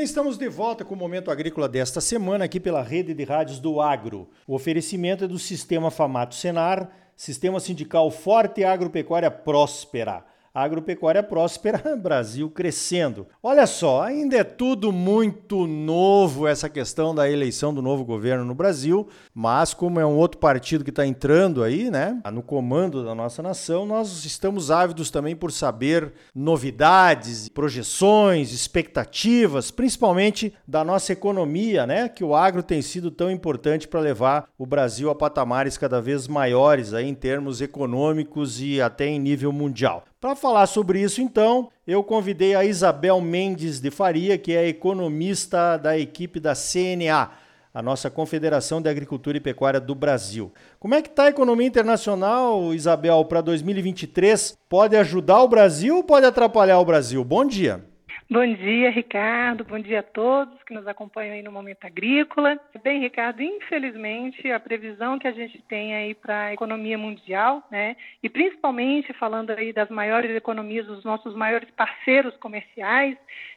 bem, estamos de volta com o Momento Agrícola desta semana aqui pela rede de rádios do Agro. O oferecimento é do Sistema Famato Senar, Sistema Sindical Forte Agropecuária Próspera agropecuária próspera, Brasil crescendo. Olha só, ainda é tudo muito novo essa questão da eleição do novo governo no Brasil, mas como é um outro partido que está entrando aí, né, no comando da nossa nação, nós estamos ávidos também por saber novidades, projeções, expectativas, principalmente da nossa economia, né, que o agro tem sido tão importante para levar o Brasil a patamares cada vez maiores aí em termos econômicos e até em nível mundial. Para falar sobre isso, então, eu convidei a Isabel Mendes de Faria, que é economista da equipe da CNA, a nossa Confederação de Agricultura e Pecuária do Brasil. Como é que está a economia internacional, Isabel, para 2023? Pode ajudar o Brasil ou pode atrapalhar o Brasil? Bom dia. Bom dia, Ricardo. Bom dia a todos que nos acompanham aí no Momento Agrícola. Bem, Ricardo, infelizmente a previsão que a gente tem aí para a economia mundial, né, e principalmente falando aí das maiores economias, dos nossos maiores parceiros comerciais,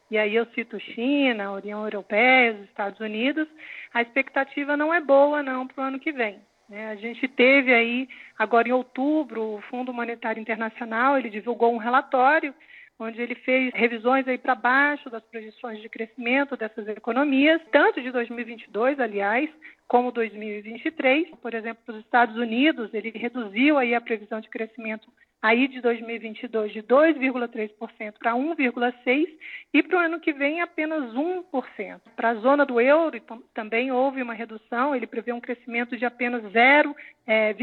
e aí eu cito China, União Europeia, os Estados Unidos, a expectativa não é boa não para o ano que vem. Né? A gente teve aí, agora em outubro, o Fundo Monetário Internacional, ele divulgou um relatório onde ele fez revisões aí para baixo das projeções de crescimento dessas economias, tanto de 2022, aliás, como 2023. Por exemplo, os Estados Unidos, ele reduziu aí a previsão de crescimento aí de 2022 de 2,3% para 1,6% e para o ano que vem apenas 1%. Para a zona do euro também houve uma redução, ele prevê um crescimento de apenas 0,5%, é,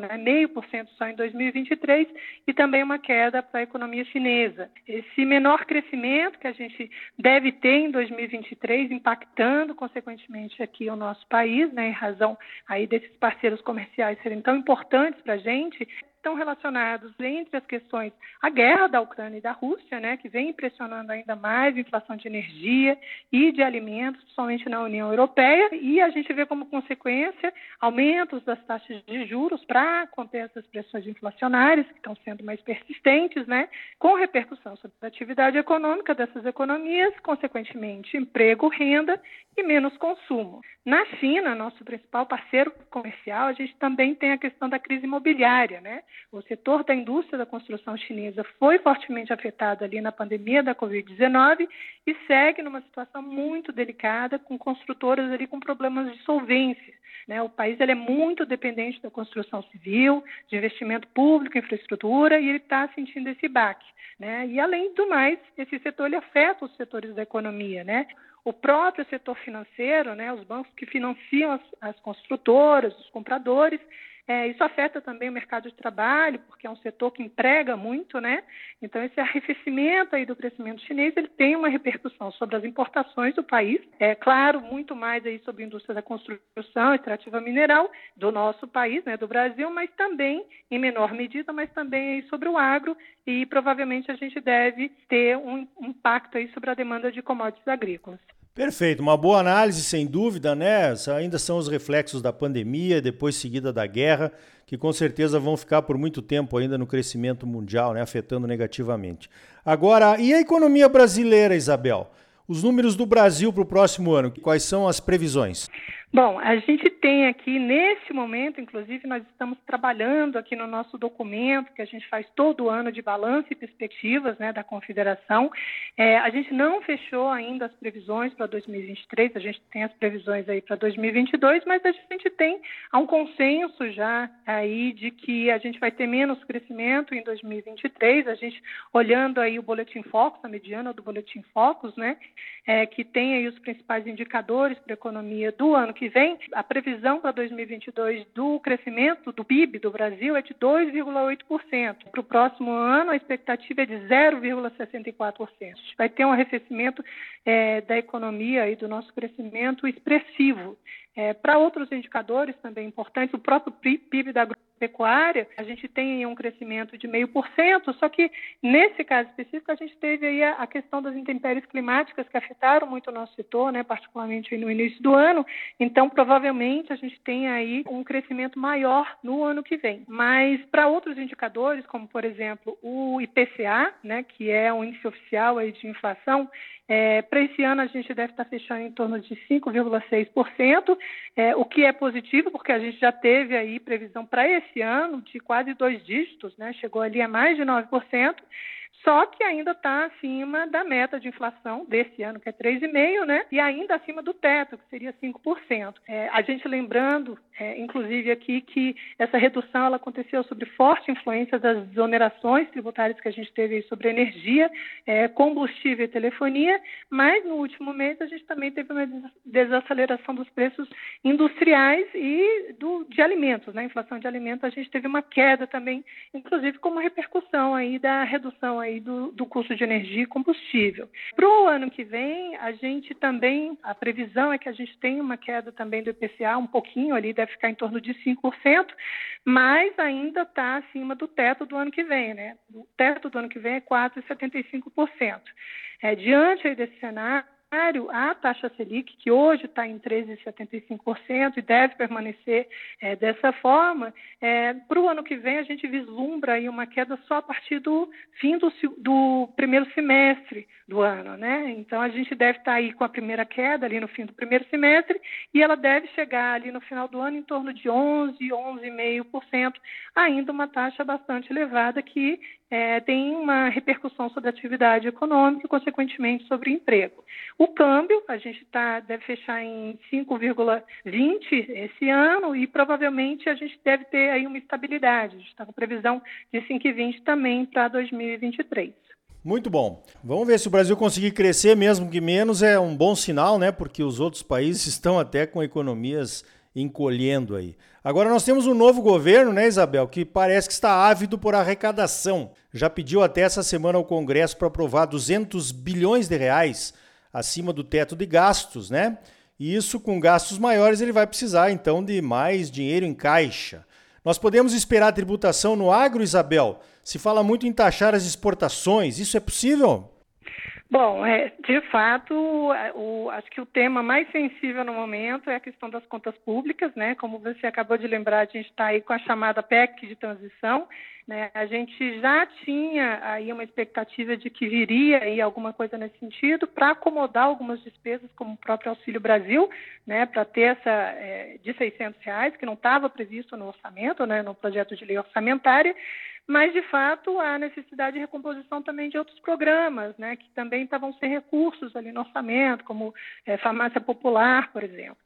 né, meio por cento só em 2023 e também uma queda para a economia chinesa. Esse menor crescimento que a gente deve ter em 2023, impactando consequentemente aqui o nosso país, né, em razão aí desses parceiros comerciais serem tão importantes para a gente, estão relacionados entre as questões a guerra da Ucrânia e da Rússia, né, que vem pressionando ainda mais a inflação de energia e de alimentos, principalmente na União Europeia, e a gente vê como consequência aumentos das taxas de juros para conter essas pressões inflacionárias que estão sendo mais persistentes, né, com repercussão sobre a atividade econômica dessas economias, consequentemente emprego, renda e menos consumo. Na China, nosso principal parceiro comercial, a gente também tem a questão da crise imobiliária, né? O setor da indústria da construção chinesa foi fortemente afetado ali na pandemia da Covid-19 e segue numa situação muito delicada, com construtoras ali com problemas de solvência. Né? O país ele é muito dependente da construção civil, de investimento público, infraestrutura, e ele está sentindo esse baque. Né? E, além do mais, esse setor ele afeta os setores da economia. Né? o próprio setor financeiro, né, os bancos que financiam as, as construtoras, os compradores, é, isso afeta também o mercado de trabalho, porque é um setor que emprega muito, né? Então, esse arrefecimento aí do crescimento chinês, ele tem uma repercussão sobre as importações do país, é claro, muito mais aí sobre a indústria da construção, extrativa mineral do nosso país, né, do Brasil, mas também, em menor medida, mas também aí sobre o agro e provavelmente a gente deve ter um impacto aí sobre a demanda de commodities agrícolas. Perfeito, uma boa análise, sem dúvida, né? Ainda são os reflexos da pandemia, depois seguida da guerra, que com certeza vão ficar por muito tempo ainda no crescimento mundial, né? afetando negativamente. Agora, e a economia brasileira, Isabel? Os números do Brasil para o próximo ano, quais são as previsões? Bom, a gente tem aqui, nesse momento, inclusive, nós estamos trabalhando aqui no nosso documento, que a gente faz todo ano de balanço e perspectivas né, da Confederação. É, a gente não fechou ainda as previsões para 2023, a gente tem as previsões aí para 2022, mas a gente tem há um consenso já aí de que a gente vai ter menos crescimento em 2023. A gente, olhando aí o Boletim Focus, a mediana do Boletim Focus, né, é, que tem aí os principais indicadores para a economia do ano que que vem, a previsão para 2022 do crescimento do PIB do Brasil é de 2,8%. Para o próximo ano, a expectativa é de 0,64%. Vai ter um arrefecimento é, da economia e do nosso crescimento expressivo. É, para outros indicadores também importantes, o próprio PIB da pecuária, a gente tem um crescimento de meio por cento, só que nesse caso específico a gente teve aí a, questão das intempéries climáticas que afetaram muito o nosso setor, né, particularmente no início do ano. Então, provavelmente a gente tem aí um crescimento maior no ano que vem. Mas para outros indicadores, como por exemplo o IPCA, né, que é o índice oficial aí de inflação, É, Para esse ano, a gente deve estar fechando em torno de 5,6%, é, o que é positivo, porque a gente já teve aí previsão para esse ano de quase dois dígitos, né? chegou ali a mais de 9% só que ainda está acima da meta de inflação desse ano, que é 3,5%, né? E ainda acima do teto, que seria 5%. É, a gente lembrando, é, inclusive aqui, que essa redução ela aconteceu sobre forte influência das desonerações tributárias que a gente teve sobre energia, é, combustível e telefonia, mas no último mês a gente também teve uma desaceleração dos preços industriais e do, de alimentos, né? Inflação de alimentos, a gente teve uma queda também, inclusive como repercussão aí da redução aí do, do custo de energia e combustível. Para o ano que vem, a gente também, a previsão é que a gente tenha uma queda também do IPCA, um pouquinho ali, deve ficar em torno de 5%, mas ainda está acima do teto do ano que vem, né? O teto do ano que vem é 4,75%. É, diante desse cenário, a taxa Selic, que hoje está em 13,75% e deve permanecer é, dessa forma, é, para o ano que vem a gente vislumbra aí uma queda só a partir do fim do, do, primeiro semestre do ano, né? Então a gente deve estar tá aí com a primeira queda ali no fim do primeiro semestre e ela deve chegar ali no final do ano em torno de 11, 11,5%, ainda uma taxa bastante elevada que é, tem uma repercussão sobre a atividade econômica e, consequentemente, sobre o emprego. O câmbio, a gente tá, deve fechar em 5,20 esse ano e provavelmente a gente deve ter aí uma estabilidade. A gente está com previsão de 5,20 também para 2023. Muito bom. Vamos ver se o Brasil conseguir crescer, mesmo que menos, é um bom sinal, né? Porque os outros países estão até com economias encolhendo aí. Agora nós temos um novo governo, né, Isabel, que parece que está ávido por arrecadação. Já pediu até essa semana ao Congresso para aprovar 200 bilhões de reais acima do teto de gastos, né? E isso com gastos maiores ele vai precisar então de mais dinheiro em caixa. Nós podemos esperar tributação no agro, Isabel? Se fala muito em taxar as exportações, isso é possível? Bom, é, de fato, o, acho que o tema mais sensível no momento é a questão das contas públicas, né? Como você acabou de lembrar, a gente está aí com a chamada PEC de transição, né? A gente já tinha aí uma expectativa de que viria aí alguma coisa nesse sentido para acomodar algumas despesas, como o próprio Auxílio Brasil, né? Para ter essa é, de 600 reais que não estava previsto no orçamento, né? No projeto de lei orçamentária mas de fato há necessidade de recomposição também de outros programas, né, que também estavam sem recursos ali no orçamento, como é, farmácia popular, por exemplo.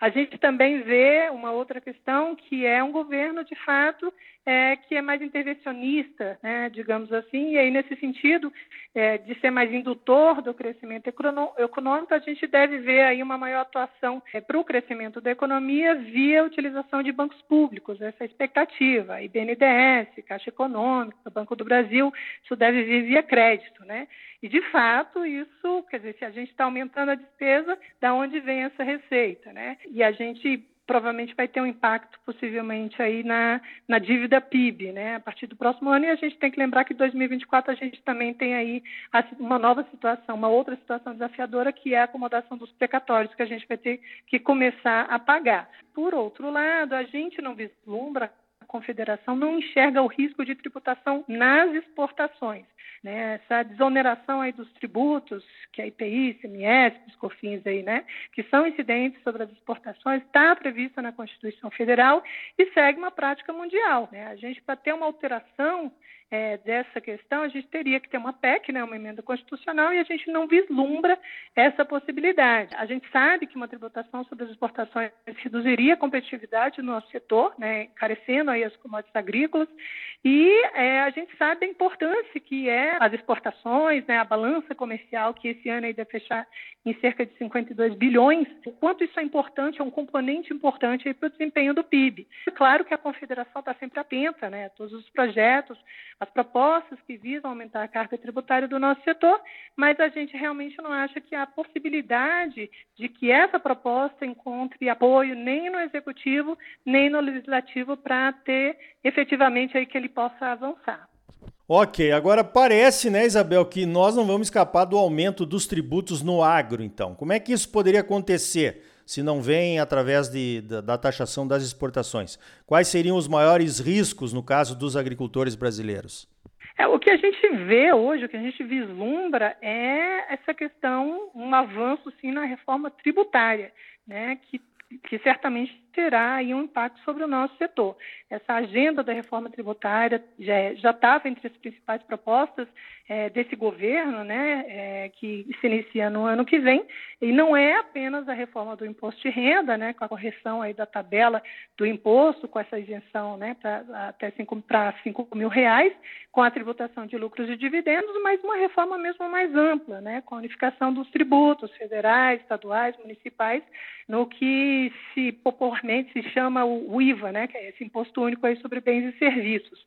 A gente também vê uma outra questão que é um governo de fato é, que é mais intervencionista, né, digamos assim, e aí nesse sentido é, de ser mais indutor do crescimento econômico, a gente deve ver aí uma maior atuação é, para o crescimento da economia via utilização de bancos públicos, essa é a expectativa, IBNDES, Caixa Econômica, Banco do Brasil, isso deve vir via crédito, né? E de fato isso, quer dizer, se a gente está aumentando a despesa, da onde vem essa receita, né? E a gente provavelmente vai ter um impacto possivelmente aí na, na dívida PIB, né, a partir do próximo ano. E a gente tem que lembrar que em 2024 a gente também tem aí uma nova situação, uma outra situação desafiadora, que é a acomodação dos precatórios, que a gente vai ter que começar a pagar. Por outro lado, a gente não vislumbra confederação não enxerga o risco de tributação nas exportações. Né? Essa desoneração aí dos tributos, que é IPI, ICMS, PiscoFins aí, né? que são incidentes sobre as exportações, está prevista na Constituição Federal e segue uma prática mundial. Né? A gente, para ter uma alteração é, dessa questão, a gente teria que ter uma PEC, né, uma emenda constitucional, e a gente não vislumbra essa possibilidade. A gente sabe que uma tributação sobre as exportações reduziria a competitividade no nosso setor, né, encarecendo aí as commodities agrícolas, e é, a gente sabe a importância que é as exportações, né, a balança comercial, que esse ano deve fechar em cerca de 52 bilhões, o quanto isso é importante, é um componente importante para o desempenho do PIB. Claro que a Confederação está sempre atenta né, a todos os projetos, as propostas que visam aumentar a carga tributária do nosso setor, mas a gente realmente não acha que há possibilidade de que essa proposta encontre apoio nem no executivo, nem no legislativo para ter efetivamente aí que ele possa avançar. Ok, agora parece, né, Isabel, que nós não vamos escapar do aumento dos tributos no agro, então. Como é que isso poderia acontecer? Se não vem através de, da, da taxação das exportações? Quais seriam os maiores riscos no caso dos agricultores brasileiros? É, o que a gente vê hoje, o que a gente vislumbra é essa questão, um avanço sim na reforma tributária, né, que, que certamente terá aí um impacto sobre o nosso setor. Essa agenda da reforma tributária já estava entre as principais propostas é, desse governo, né, é, que se inicia no ano que vem, e não é apenas a reforma do imposto de renda, né, com a correção aí da tabela do imposto, com essa isenção né, até 5 para 5 mil reais, com a tributação de lucros e dividendos, mas uma reforma mesmo mais ampla, né, com a unificação dos tributos federais, estaduais, municipais, no que se popularmente se chama o IVA, né, que é esse Imposto Único aí sobre Bens e Serviços.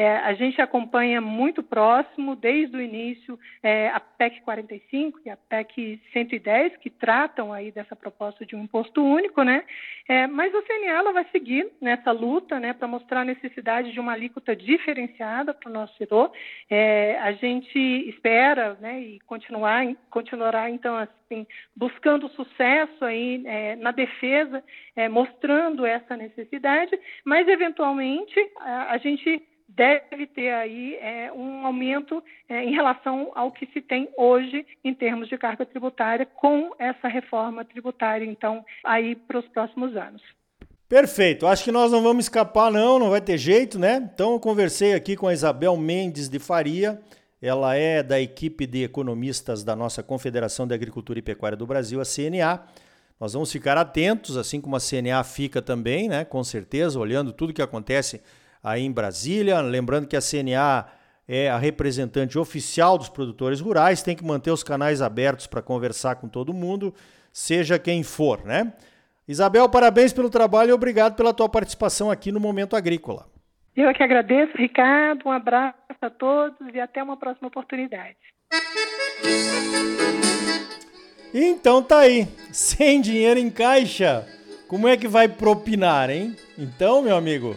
É, a gente acompanha muito próximo, desde o início, é, a PEC 45 e a PEC 110, que tratam aí dessa proposta de um imposto único, né? É, mas a CNA vai seguir nessa luta, né, para mostrar a necessidade de uma alíquota diferenciada para o nosso setor. É, a gente espera, né, e continuar, continuará então assim, buscando sucesso aí é, na defesa, é, mostrando essa necessidade, mas eventualmente a, a gente deve ter aí é, um aumento é, em relação ao que se tem hoje em termos de carga tributária com essa reforma tributária, então, aí para os próximos anos. Perfeito. Acho que nós não vamos escapar, não, não vai ter jeito, né? Então, eu conversei aqui com a Isabel Mendes de Faria. Ela é da equipe de economistas da nossa Confederação de Agricultura e Pecuária do Brasil, a CNA. Nós vamos ficar atentos, assim como a CNA fica também, né? Com certeza, olhando tudo que acontece aí em Brasília. Lembrando que a CNA é a representante oficial dos produtores rurais, tem que manter os canais abertos para conversar com todo mundo, seja quem for, né? Isabel, parabéns pelo trabalho e obrigado pela tua participação aqui no Momento Agrícola. Eu é que agradeço, Ricardo. Um abraço a todos e até uma próxima oportunidade. Então tá aí, sem dinheiro em caixa, como é que vai propinar, hein? Então, meu amigo,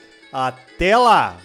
Até lá!